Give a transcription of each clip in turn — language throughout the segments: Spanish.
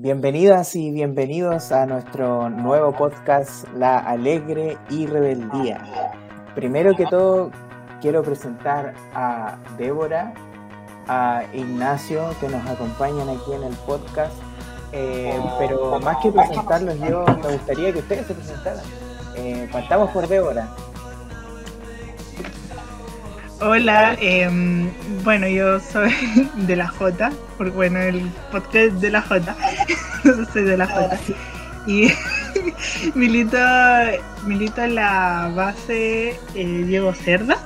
Bienvenidas y bienvenidos a nuestro nuevo podcast La Alegre y Rebeldía. Primero que todo, quiero presentar a Débora, a Ignacio, que nos acompañan aquí en el podcast. Eh, pero más que presentarlos, yo me gustaría que ustedes se presentaran. Eh, partamos por Débora. Hola, em, bueno, yo soy de la J, porque bueno, el podcast de la J, soy de la J. Y milito, milito en la base eh, Diego Cerda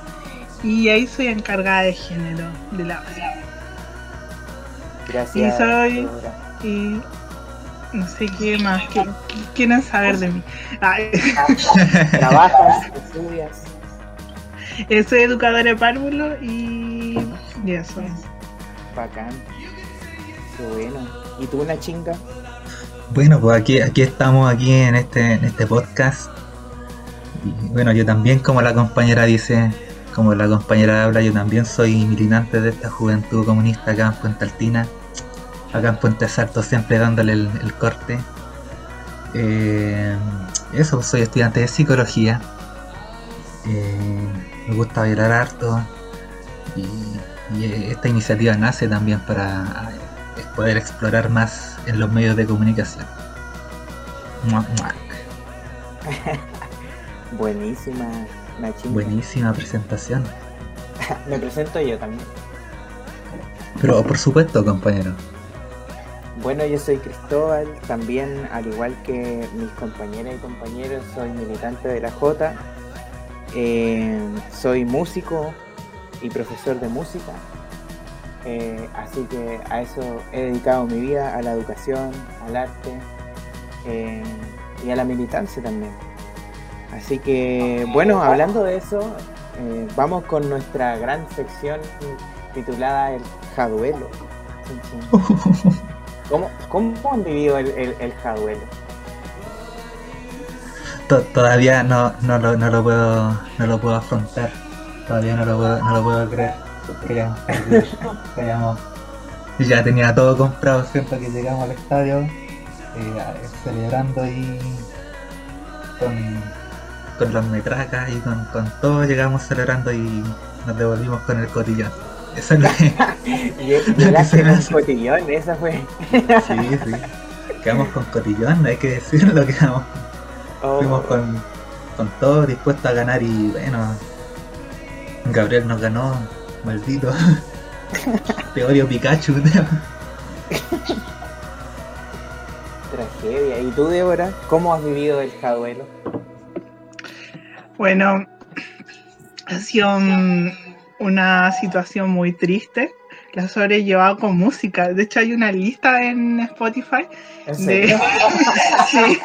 y ahí soy encargada de género de la base. Gracias. Y soy, y no sé qué más, que quieren saber de mí. Ah, Trabajas, estudias. Eh, soy educadora de párvulo y, y eso. Bacán. Qué bueno. ¿Y tú una chinga? Bueno, pues aquí, aquí estamos aquí en este, en este podcast. Y bueno, yo también, como la compañera dice, como la compañera habla, yo también soy militante de esta juventud comunista acá en Puente Altina, acá en Puente Salto, siempre dándole el, el corte. Eh, eso, pues, soy estudiante de psicología. Eh, me gusta bailar harto. Y, y esta iniciativa nace también para eh, poder explorar más en los medios de comunicación. Mua, mua. Buenísima, una chinga. Buenísima presentación. Me presento yo también. Pero por supuesto, compañero. Bueno, yo soy Cristóbal, también al igual que mis compañeras y compañeros, soy militante de la J. Eh, soy músico y profesor de música. Eh, así que a eso he dedicado mi vida, a la educación, al arte eh, y a la militancia también. Así que, bueno, hablando de eso, vamos con nuestra gran sección titulada El Jaduelo. ¿Cómo, cómo han vivido el, el, el jaduelo? To- Todavía no, no, lo, no, lo puedo, no lo puedo afrontar. Todavía no lo puedo, no lo puedo creer. Que hayamos perdido, que hayamos- Yo ya tenía todo comprado, siempre que llegamos al estadio, eh, celebrando ahí con, con las metracas y con, con todo, llegamos celebrando y nos devolvimos con el cotillón. Eso es lo que, Llegaste con cotillón, esa fue. sí, sí. Quedamos con cotillón, hay que decirlo, quedamos Oh, Fuimos con, con todo dispuesto a ganar y bueno, Gabriel nos ganó, maldito. Te odio Pikachu. tragedia. ¿Y tú, Débora? ¿Cómo has vivido el jaduelo? Bueno, ha sido una situación muy triste. La sobrellevado con música. De hecho, hay una lista en Spotify ¿En de, sí,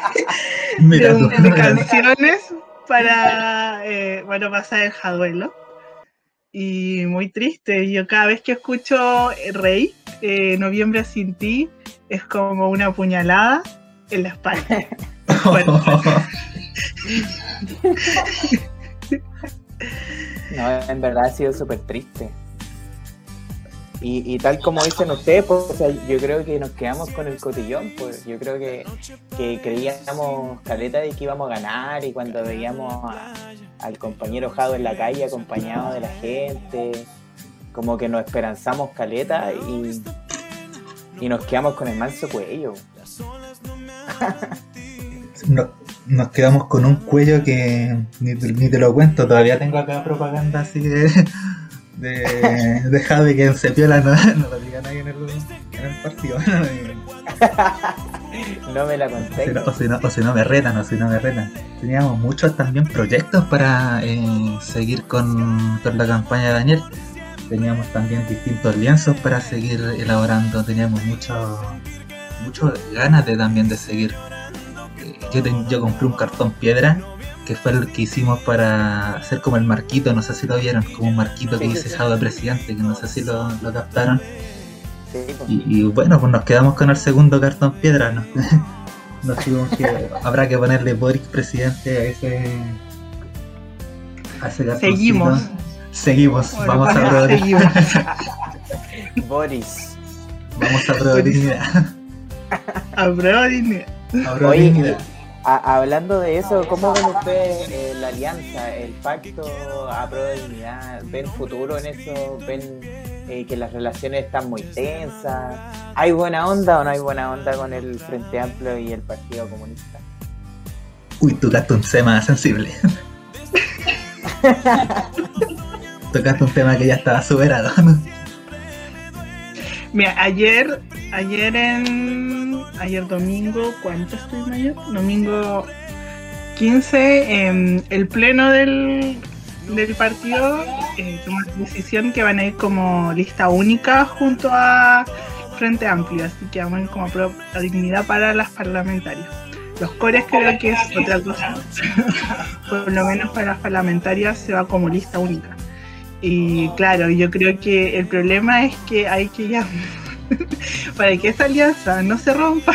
Mira de, de canciones para eh, bueno, pasar el jaduelo. Y muy triste. Yo cada vez que escucho Rey, eh, Noviembre sin ti, es como una puñalada en la espalda. Bueno. No, en verdad ha sido súper triste. Y, y tal como dicen ustedes, pues, yo creo que nos quedamos con el cotillón, pues yo creo que, que creíamos caleta de que íbamos a ganar y cuando veíamos a- al compañero Jado en la calle acompañado de la gente, como que nos esperanzamos caleta y, y nos quedamos con el manso cuello. No- nos quedamos con un cuello que ni, ni te lo cuento, todavía tengo acá propaganda así de, de, de Javi que en Cepiola no, no lo diga nadie en el, en el partido. No me la O conté. si, no, o, si no, o si no me retan, o si no me retan. Teníamos muchos también proyectos para eh, seguir con, con la campaña de Daniel. Teníamos también distintos lienzos para seguir elaborando. Teníamos mucho, mucho ganas de también de seguir. Eh, Yo, ten- yo compré un cartón piedra que fue el que hicimos para hacer como el marquito, no sé si lo vieron, como un marquito que Sí, dice sí. Jado de presidente, que no sé si lo, lo captaron. Pues. Y, y bueno, pues nos quedamos con el segundo cartón piedra, ¿no? Nos tuvimos que, habrá que ponerle Boric presidente a ese, a ese cartoncito. Seguimos. Seguimos, Bueno, vamos a probar, seguimos. Boris. vamos a probar. Dignidad. Ahora Oye, dignidad. A- hablando de eso, ¿cómo ven ustedes eh, la alianza, el pacto a de dignidad? ¿Ven futuro en eso? ¿Ven eh, que las relaciones están muy tensas? ¿Hay buena onda o no hay buena onda con el Frente Amplio y el Partido Comunista? Uy, tocaste un tema sensible. tocaste un tema que ya estaba superado. Mira, ayer, ayer en. Ayer domingo, ¿cuánto estoy ayer? Domingo 15, em, el pleno del, del partido eh, tomó la decisión que van a ir como lista única junto a Frente Amplio, así que van como a dignidad para las parlamentarias. Los cores creo que es otra cosa. Por lo menos para las parlamentarias se va como lista única. Y claro, yo creo que el problema es que hay que ya para que esa alianza no se rompa,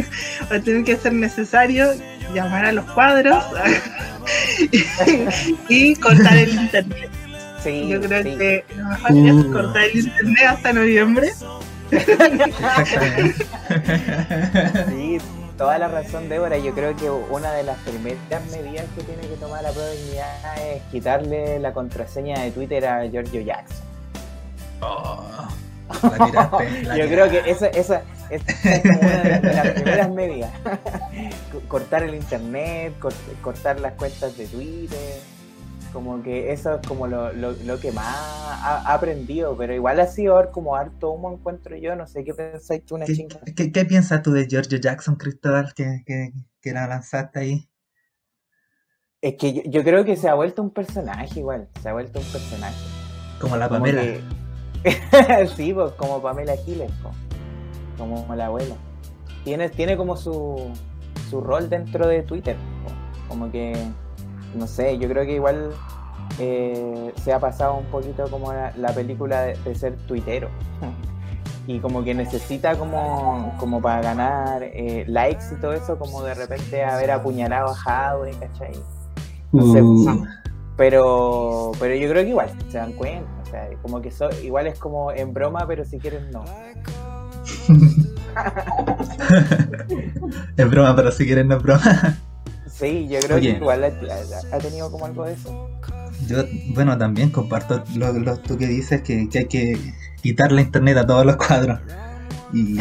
va a tener que ser necesario llamar a los cuadros y cortar el internet. Sí, Yo creo sí. que lo mejor es Uh. cortar el internet hasta noviembre. Sí, toda la razón, Débora. Yo creo que una de las primeras medidas que tiene que tomar la prueba de dignidad es quitarle la contraseña de Twitter a Giorgio Jackson. Oh, la tiraste, la Yo tiraste. creo que esa, esa, esa es como una de las primeras medidas. cortar el internet, cort- cortar las cuentas de Twitter. Como que eso es como lo, lo, lo que más ha, ha aprendido, pero igual ha sido como harto humo encuentro yo, no sé qué pensáis tú una ¿Qué, chinga. qué, qué piensas tú de Giorgio Jackson, Cristóbal, que, que, que la lanzaste ahí? Es que yo, yo creo que se ha vuelto un personaje igual, se ha vuelto un personaje. Como la Como Pamela. que- sí, pues como Pamela Giles, como la abuela. Tiene, tiene como su, su rol dentro de Twitter. Como que, no sé, yo creo que igual eh, se ha pasado un poquito como la, la película de, de ser tuitero. Y como que necesita como, como para ganar eh, likes y todo eso, como de repente haber apuñalado a Jadwe, ¿cachai? no sé, Uh, Pero, pero yo creo que igual se dan cuenta. Sea, como que so- igual es como en broma, pero si quieren no. es broma, pero si quieren no es broma. Sí, yo creo Oye. que igual ha, tenido como algo de eso. Yo, bueno, también comparto lo, lo tú que dices, que, que hay que quitarle internet a todos los cuadros. Y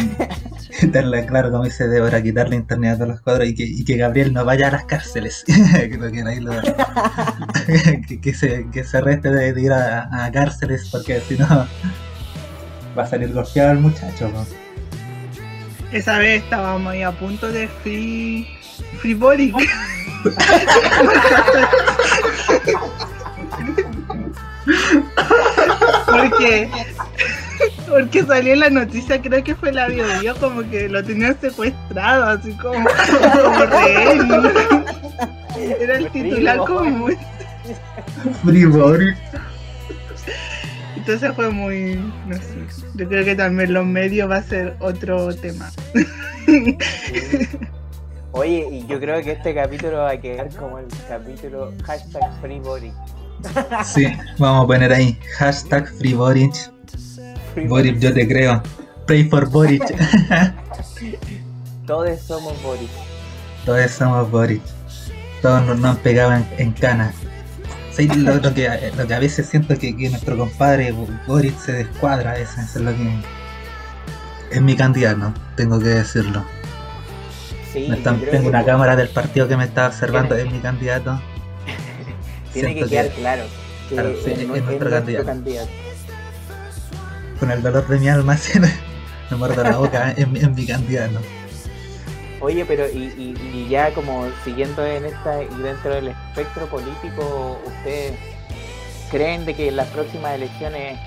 darle, claro, como dice Débora, quitarle internet a todos los cuadros y que, y que Gabriel no vaya a las cárceles. Creo que ahí lo- que, que se, que se reste de, de ir a, a cárceles porque si no va a salir golpeado el muchacho. ¿no? Esa vez estábamos ahí a punto de free, free body. Salió en la noticia, creo que fue la bio Bio, como que lo tenían secuestrado, así como, como rehén. Era el titular como muy... Entonces fue muy, no sé, yo creo que también los medios va a ser otro tema. Oye, y yo creo que este capítulo va a quedar como el capítulo hashtag FreeBody. Sí, vamos a poner ahí hashtag FreeBoric. Boric, yo te creo. Pray for Boric. Todos somos Boris. Todos somos Boric. Todos nos, nos han pegado en, en cana. Sí, lo, lo que, lo que a veces siento que, que nuestro compadre Boric se descuadra a veces. Eso es lo que. Es mi candidato, tengo que decirlo. Sí, están- tengo que una cámara del partido que me está observando, es mi candidato. Tiene que quedar claro que Claro, sí, es, es nu- es nuestro candidato. candidato. Con el dolor de mi alma, sí, me muerdo la boca, es, mi- es mi candidato. Oye, pero y, y- ya como siguiendo en esta y dentro del espectro político, ¿ustedes creen de que en las próximas elecciones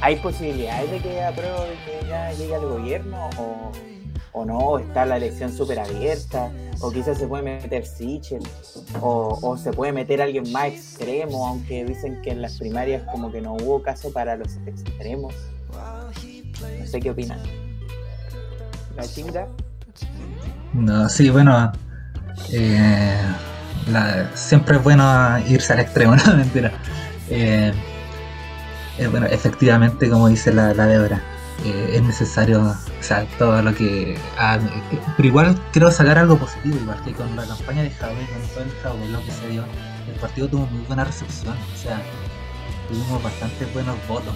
hay posibilidades de que apruebe que ya llegue al gobierno o, o no? ¿Está la elección súper abierta? ¿O quizás se puede meter Sichel? O, ¿O se puede meter alguien más extremo? Aunque dicen que en las primarias como que no hubo caso para los extremos. No sé qué opinan. ¿La chinga? No, sí, bueno, eh, siempre es bueno irse al extremo, no mentira. Eh, eh, bueno, efectivamente, como dice la, la Débora, es necesario, o sea, todo lo que... pero igual quiero sacar algo positivo, igual que con la campaña de Javier, con todo el Javier, lo que se dio, el partido tuvo muy buena recepción, o sea, tuvimos bastante buenos votos,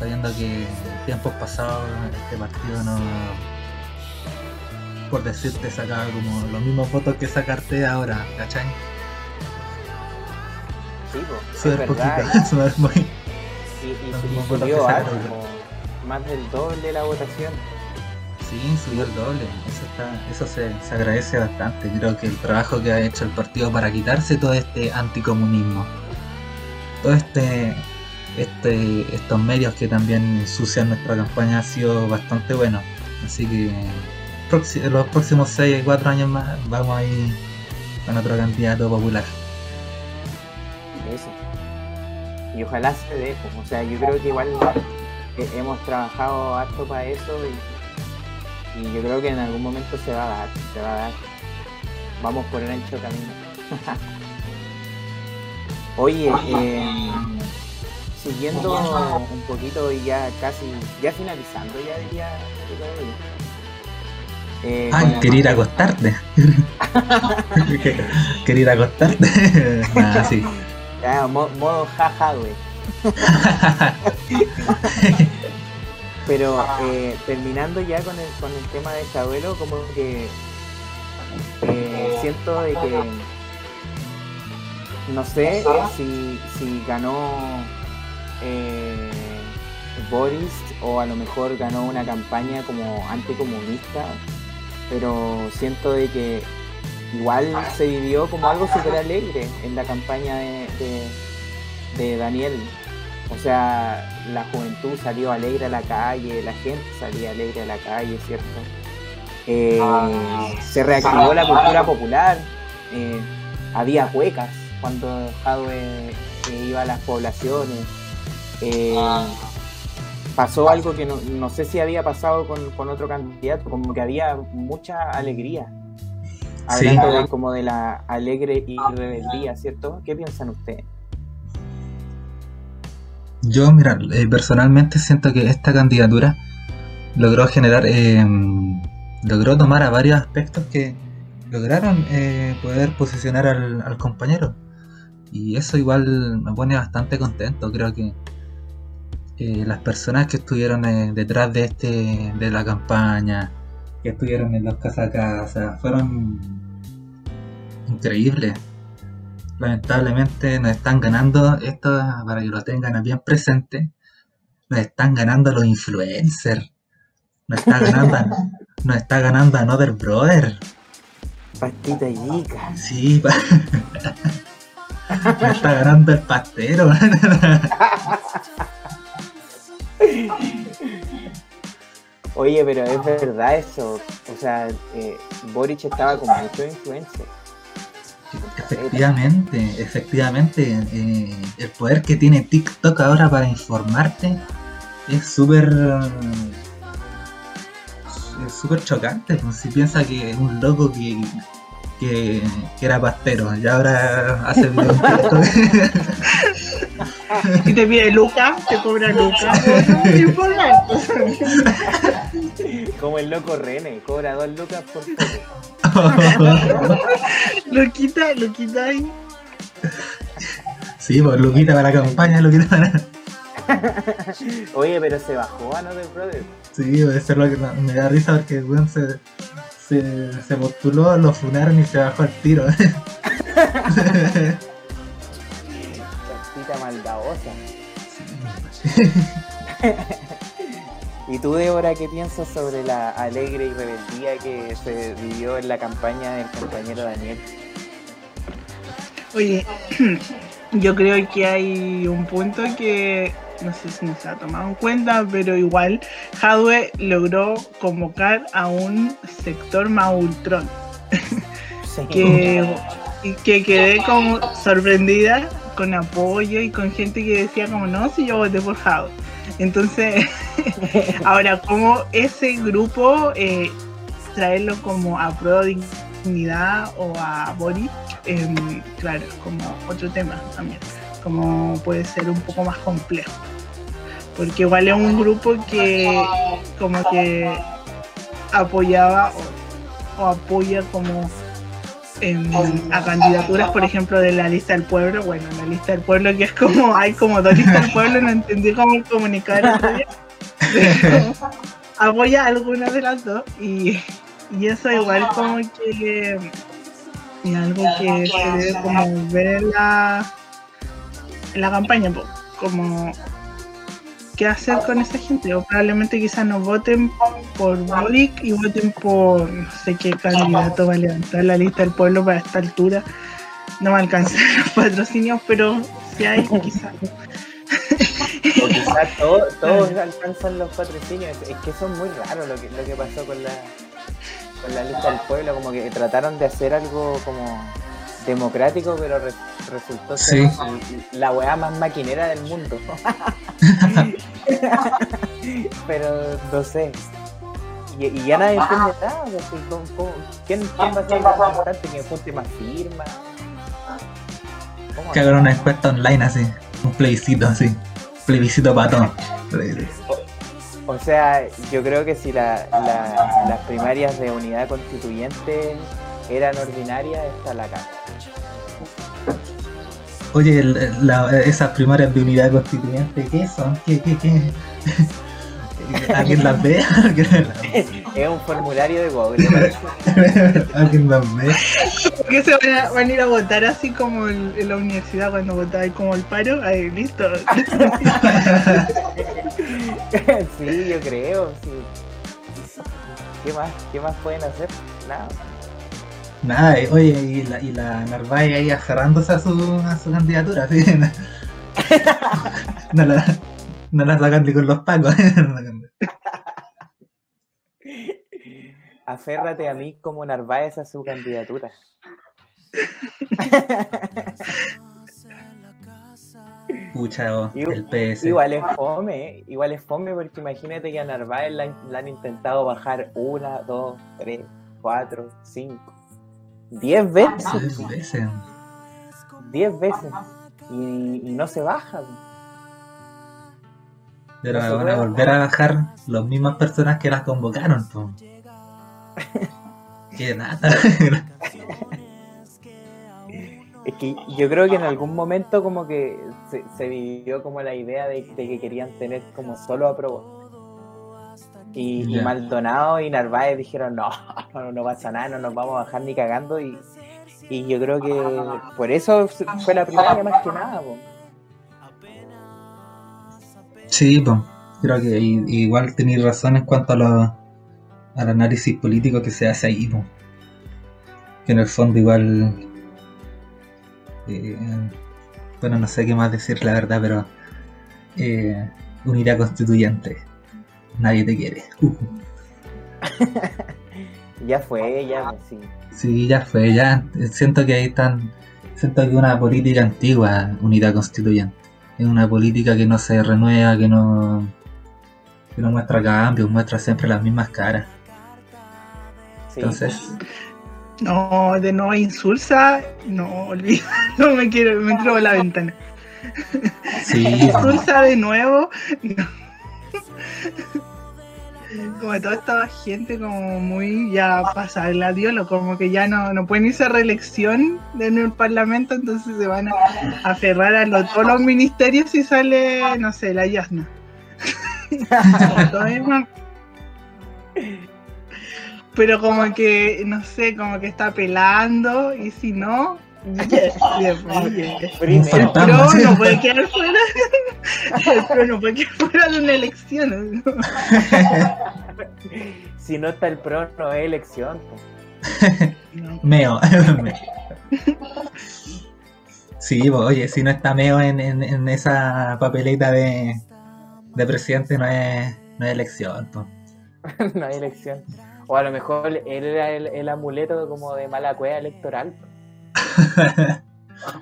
sabiendo que en tiempos pasados este partido no... Por decirte, sacaba como los mismos votos que sacarte ahora, ¿cachai? Sí, pues, es verdad. y, y, subió algo, más del doble de la votación. Sí, subió el doble. Eso, está, eso se, se, agradece bastante. Creo que el trabajo que ha hecho el partido para quitarse todo este anticomunismo, todo este, este estos medios que también ensucian nuestra campaña ha sido bastante bueno. Así que los próximos 6 4 años más vamos a ir con otro candidato popular. Eso. Y ojalá se dé, o sea, yo creo que igual hemos trabajado harto para eso y, yo creo que en algún momento se va a dar, se va a dar. Vamos por el ancho camino. Oye, eh, siguiendo un poquito y ya casi, ya finalizando ya diría. Eh, Ay, quería ir a acostarte. quería ir a acostarte. Sí. Ya, modo jaja, güey. Pero eh, terminando ya con el, con el tema de este abuelo, como que eh, siento de que no sé si, si ganó eh, Boris o a lo mejor ganó una campaña como anticomunista, pero siento de que igual se vivió como algo súper alegre en la campaña de, Daniel. O sea, la juventud salió alegre a la calle, la gente salía alegre a la calle, ¿cierto? Eh, se reactivó la cultura popular, eh, había cuecas cuando Jadwe iba a las poblaciones. Eh, ah. pasó algo que no, sé si había pasado con, otro candidato, como que había mucha alegría. Hablando como de la alegre y rebeldía, ¿cierto? ¿Qué piensan ustedes? Yo, mira, eh, personalmente siento que esta candidatura logró generar, eh, logró tomar a varios aspectos que lograron eh, poder posicionar al, compañero. Y eso igual me pone bastante contento. Creo que las personas que estuvieron detrás de este de la campaña, que estuvieron en los casa a casa, fueron increíbles lamentablemente nos están ganando, esto para que lo tengan bien presente, nos están ganando los influencers. Nos está ganando, nos está ganando Another Brother. Pastita y Sí, nos está ganando el pastero. Oye, pero es verdad eso. O sea, eh, Boric estaba con muchos influencers. Efectivamente, efectivamente, eh, el poder que tiene TikTok ahora para informarte es súper es súper chocante. Pues, si piensa que es un loco que, que, era pastero y ahora hace videos Si te pide Lucas, te cobra Lucas. Como el loco René, cobra dos lucas por lo quita, lo quita ahí. Sí, pues lo quita para la campaña, lo quita para. Oye, pero se bajó a no de Brother. Sí, debe ser lo que me da risa porque el weón se, se, se postuló, lo funaron y se bajó al tiro. Maldadosa. Sí. ¿Y tú, Débora, qué piensas sobre la alegre y rebeldía que se vivió en la campaña del compañero Daniel? Oye, yo creo que hay un punto que no sé si nos ha tomado en cuenta, pero igual Hadwe logró convocar a un sector maultrón. que, que quedé como sorprendida con apoyo y con gente que decía como no, si yo voté por Hadwe. Entonces, ahora, ¿cómo ese grupo eh, traerlo como a prueba de dignidad o a Boris? Em, claro, como otro tema también, como puede ser un poco más complejo. porque igual es un grupo que como que apoyaba o, apoya como a candidaturas, por ejemplo, de la lista del pueblo. Bueno, la lista del pueblo que es como, hay como dos listas del pueblo, no entendí cómo comunicar. apoya alguna de las dos y, y eso igual como que es algo que se debe como ver la, la campaña, como qué hacer con esa gente. O probablemente quizás no voten por Boric y voten por no sé qué candidato va a levantar la lista del pueblo para esta altura. No va a alcanzar los patrocinios, pero si hay, quizás. O quizás todos, alcanzan los patrocinios. Es que son muy raros lo que, lo que pasó con la, con la lista del pueblo. Como que trataron de hacer algo como democrático, pero resultó ser la weá más maquinera del mundo. pero no sé. Y, ya nadie entiende nada. ¿Quién, ¿Quién, va a ser el representante que junte más firmas? Que hagan una encuesta online así, un plebiscito así, plebiscito para todo. O sea, yo creo que si la, las primarias de unidad constituyente eran ordinarias, está la casa. Oye, esas primarias de unidad constituyente, ¿qué son? ¿Qué, qué, qué? ¿Alguien las ve? es un formulario de Google. ¿Alguien las ve? ¿Qué se van a, van a, ir a votar así como en, la universidad cuando votáis como el paro? Ahí, listo. sí, yo creo, sí. ¿Qué más? ¿Qué más pueden hacer? Nada. Nada, eh, oye, y la, y la Narváez ahí aferrándose a su, a su candidatura, ¿sí? no, la, no la sacan ni con los pacos. Aférrate a mí como Narváez a su candidatura. Pucha, el PS. Igual es fome, igual es fome porque imagínate que a Narváez la, la han intentado bajar una, dos, tres, cuatro, cinco Diez veces. Diez veces. Diez veces. Y, no se baja. Pero van a volver a bajar las mismas personas que las convocaron. que nada. es que yo creo que en algún momento como que se, vivió como la idea de, que querían tener como solo a y, Maldonado y Narváez dijeron, no, no, pasa nada, no nos vamos a bajar ni cagando. Y, yo creo que por eso fue la primera más que nada. Sí, pues, creo que igual tenéis razón en cuanto a lo, al análisis político que se hace ahí. Que en el fondo igual... Eh, bueno, no sé qué más decir la verdad, pero... Eh, unidad constituyente nadie te quiere. ya fue, ya, sí. Sí, ya fue, ya. Siento que ahí están. Siento que una política antigua, unidad constituyente. Es una política que no se renueva, que no. que no muestra cambios, muestra siempre las mismas caras. Entonces. No, de nuevo insulsa, no, olvida, no me quiero, me entro a la ventana. Sí. insulsa de nuevo, no como toda esta gente como muy ya pasa el adiós, como que ya no, no pueden irse a reelección en el parlamento, entonces se van a aferrar a todos los ministerios y sale, no sé, la Yasna. Pero como que, no sé, como que está pelando y si no, el pro no puede quedar fuera. El pro no puede quedar fuera de una elección. si no está el pro, no es elección. Meo. sí, oye, si no está Meo en, en, esa papeleta de, de presidente, no es, no es elección. no hay elección. O a lo mejor él era el, el amuleto como de mala cueva electoral.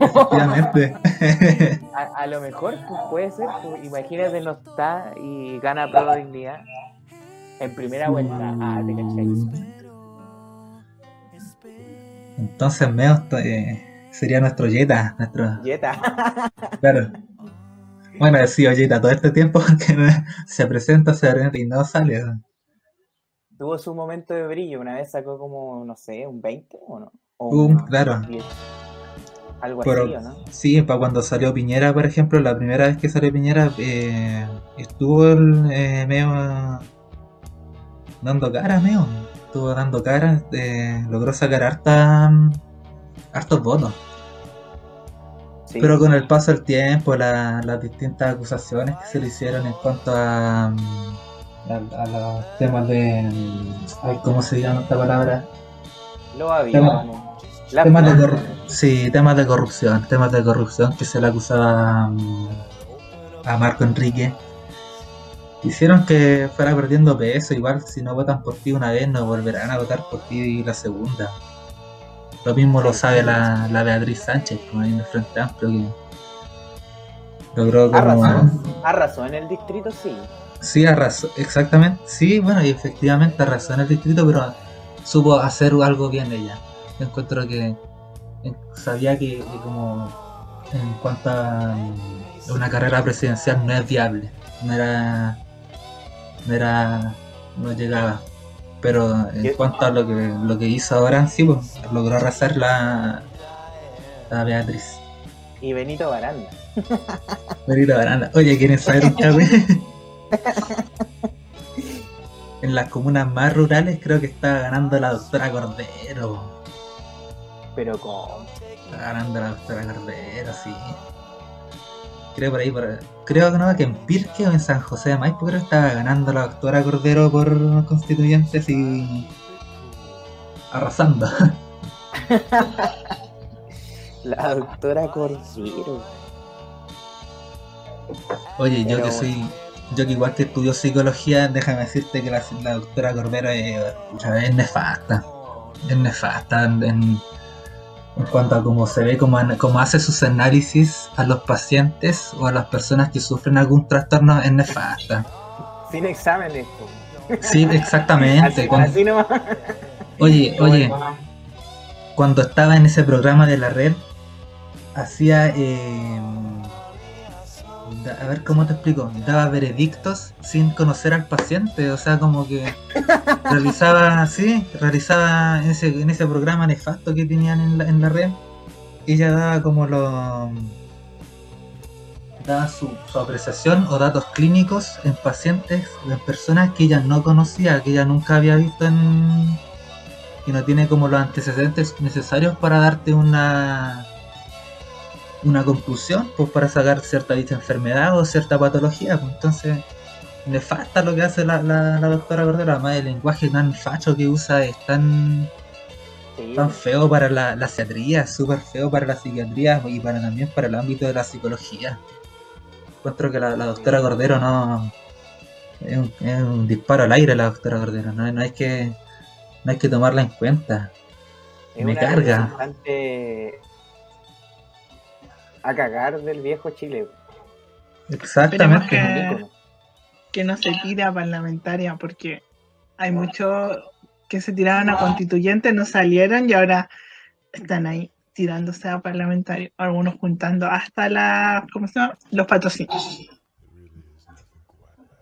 Efectivamente. a, lo mejor pues, puede ser, pues, imagínate no está y gana pro dignidad en primera vuelta. Ah, te Entonces Meo eh, sería nuestro Jetta, nuestro. Jetta. claro. Bueno, sí, Ollita, todo este tiempo que se presenta, se presenta y no sale. Tuvo su momento de brillo, una vez sacó como, no sé, un 20 o no. Claro. 10. Algo Pero- así, ¿o no? Sí, para cuando salió Piñera, por ejemplo, la primera vez que salió Piñera, eh, estuvo el eh, medio dando cara, medio. Estuvo dando cara, eh, logró sacar harta, hartos votos. Sí. Pero con el paso del tiempo, la- las distintas acusaciones que se le hicieron en cuanto a, a, a los temas de. ay, ¿Cómo se llama esta palabra? Lo había. Temas de sí, temas de corrupción, temas de corrupción que se le acusaba mm, a Marco Enrique. Hicieron que fuera perdiendo peso, igual si no votan por ti una vez, no volverán a votar por ti la segunda. Lo mismo lo sabe la, la Beatriz Sánchez, como ahí en el Frente Amplio, que logró como... Arrasó. Arrasó en el distrito, sí. Sí, arrasó, exactamente. Sí, bueno, y efectivamente arrasó en el distrito, pero supo hacer algo bien ella. Yo encuentro que sabía que, que como en cuanto a mm, una carrera presidencial no es viable. No era. No era. No llegaba. Pero en cuanto a lo que, lo que hizo ahora, sí, pues, logró arrasar la, la Beatriz. Y Benito Baranda. Benito Baranda. Oye, ¿quieren saber un? En las comunas más rurales creo que está ganando la doctora Cordero. Pero con. Está ganando la doctora Cordero, sí. Creo por ahí, por, creo que no, que en Pirque o en San José de Maipo creo que estaba ganando la doctora Cordero por constituyentes y arrasando. La doctora Cordero. Oye, yo que soy, yo que igual que estudio psicología, déjame decirte que la, la doctora Cordero es, es nefasta. Es nefasta en, en- en cuanto a cómo se ve, cómo, hace sus análisis a los pacientes o a las personas que sufren algún trastorno, es nefasta. Sin exámenes. Sí, exactamente. Así, así oye, oye, cuando estaba en ese programa de la red, hacía. eh, a ver cómo te explico. Daba veredictos sin conocer al paciente. O sea, como que realizaba, sí, realizaba en ese, programa nefasto que tenían en la, red. Ella daba como lo. daba su, su apreciación o datos clínicos en pacientes, en personas que ella no conocía, que ella nunca había visto en, y no tiene como los antecedentes necesarios para darte una una conclusión pues para sacar cierta dicha enfermedad o cierta patología pues. Entonces nefasta lo que hace la, la, la doctora Cordero. Además el lenguaje tan facho que usa es tan, Sí, tan feo para la, la psiquiatría súper feo para la psiquiatría y para también para el ámbito de la psicología. Encuentro que la, la doctora Cordero no es un, es un disparo al aire la doctora Cordero. No, no hay que no hay que tomarla en cuenta. Es me una carga. A cagar del viejo Chile. exactamente que- que no se tira parlamentaria porque hay muchos que se tiraron a constituyentes, no salieron y ahora están ahí tirándose a parlamentario, algunos juntando hasta la, ¿cómo se llama? Los patrocinios.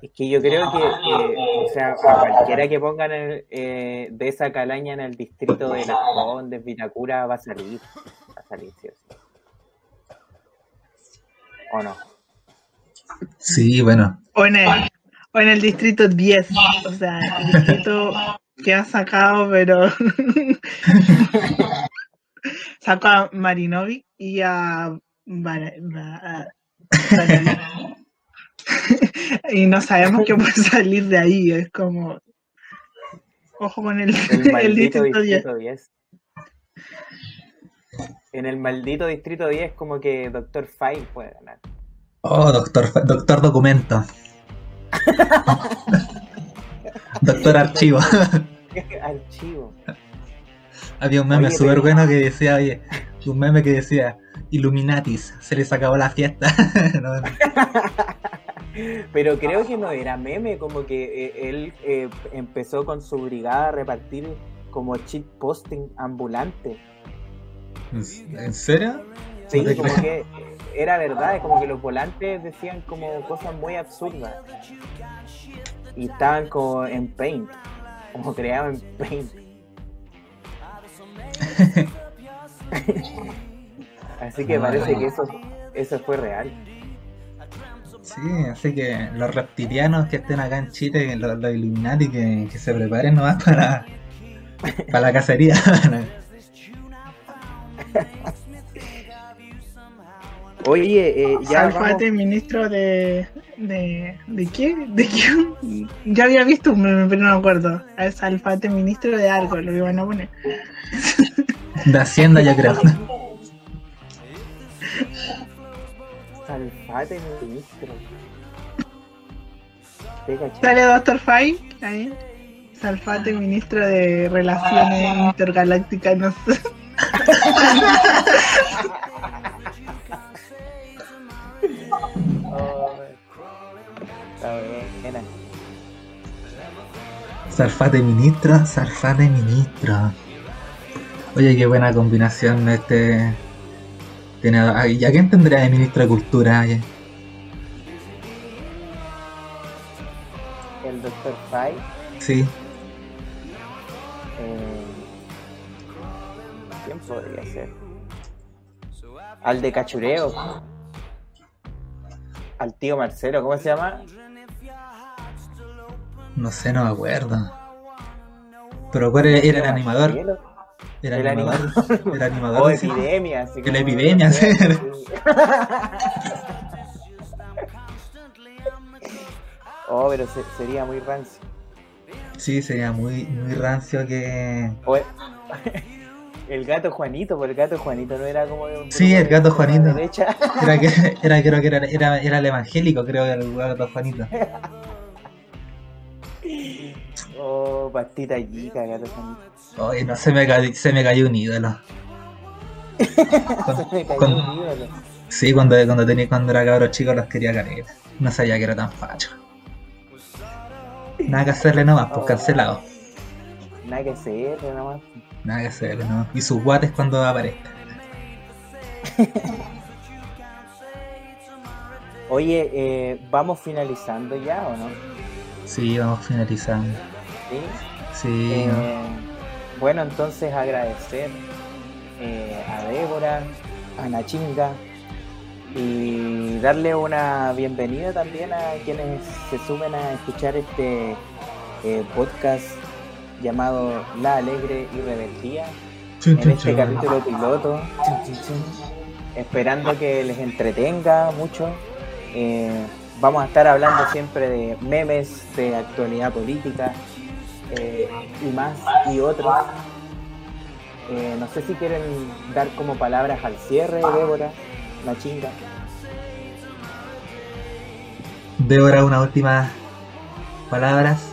Es que yo creo que, que, o sea, a cualquiera que pongan el, eh, de esa calaña en el distrito de Las Condes, Vitacura, va a salir. Va a salir, sí o sí. ¿O no? sí bueno O en el, o en el distrito 10, o sea, el distrito que ha sacado, pero sacó a Marinovic y a, y no sabemos qué puede salir de ahí, es como ojo con el, El el maldito distrito 10. distrito 10. En el maldito distrito 10 como que Doctor File puede ganar. Oh, doctor, doctor documento. doctor archivo. Archivo. Había un meme súper bueno que decía, oye, un meme que decía, Illuminatis, se les acabó la fiesta. No, no. Pero creo que no era meme, como que eh, él eh, empezó con su brigada a repartir como cheat posting ambulante. ¿En serio? Sí, como que era verdad, como que los volantes decían como cosas muy absurdas. Y estaban como en Paint, como creados en Paint. así que parece que eso, eso fue real. Sí, así que los reptilianos que estén acá en Chile, los, los Illuminati, que, que se preparen nomás para, para la cacería. Oye, eh, ya. Salfate, ministro de. ¿De, de qué? ¿De qué? Ya había visto un meme, pero no me acuerdo. Salfate, ministro de algo, lo iban a poner. De Hacienda, yo creo. Salfate, ministro. Sale Doctor Fay ahí. Salfate, ministro de Relaciones Intergalácticas, no sé. Salfate ministro, Salfate ministro. Oye, qué buena combinación este. Tiene, ¿Y a quién tendría de ministro de Cultura? El Dr. Fay. Sí. Eh, ¿Quién podría ser? Al de Cachureo. Al tío Marcelo, ¿cómo se llama? No sé, no me acuerdo. Pero ¿cuál era, era el animador? Era el animador. animador. Era animador. O sí. epidemia. Como- la epidemia, sí. oh, pero se- sería muy rancio. Sí, sería muy, muy rancio que. O el gato Juanito, porque el gato Juanito no era como de un Sí, el gato de Juanito. Era, que, era creo que era, era, era el evangélico, creo que era el gato Juanito. Oh, pastita gato Juanito. Oye, no se me, cayó, se me cayó un ídolo. Me cayó Con- un ídolo. Sí, cuando, cuando, tenía, cuando era cabro chico los quería caleta. No sabía que era tan facho. Nada que hacerle nomás, pues cancelado. Nada que hacer, nomás. Nada que hacerle nomás. Y sus guates cuando aparezca. Oye, eh, ¿vamos finalizando ya o no? Sí, vamos finalizando. Sí. Sí, Eh, ¿no? Bueno, entonces agradecer eh, a Débora, a Nachinga y darle una bienvenida también a quienes se sumen a escuchar este eh, podcast llamado La Alegre y Rebeldía Chun, en chun, este chun. capítulo piloto, esperando que les entretenga mucho. Eh, vamos a estar hablando siempre de memes, de actualidad política eh, y más y otros. Eh, no sé si quieren dar como palabras al cierre, Débora, la chinga. Débora, unas últimas palabras.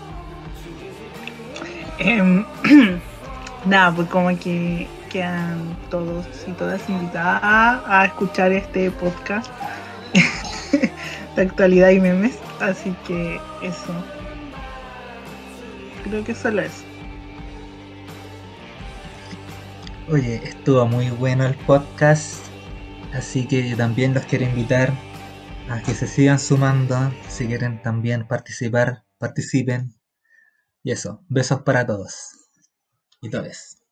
Em, nada, pues como que quedan todos y todas invitadas a, a escuchar este podcast de actualidad y memes. Así que eso. Creo que solo eso. Oye, estuvo muy bueno el podcast, así que también los quiero invitar a que se sigan sumando, si quieren también participar, participen. Y eso, besos para todos y todas.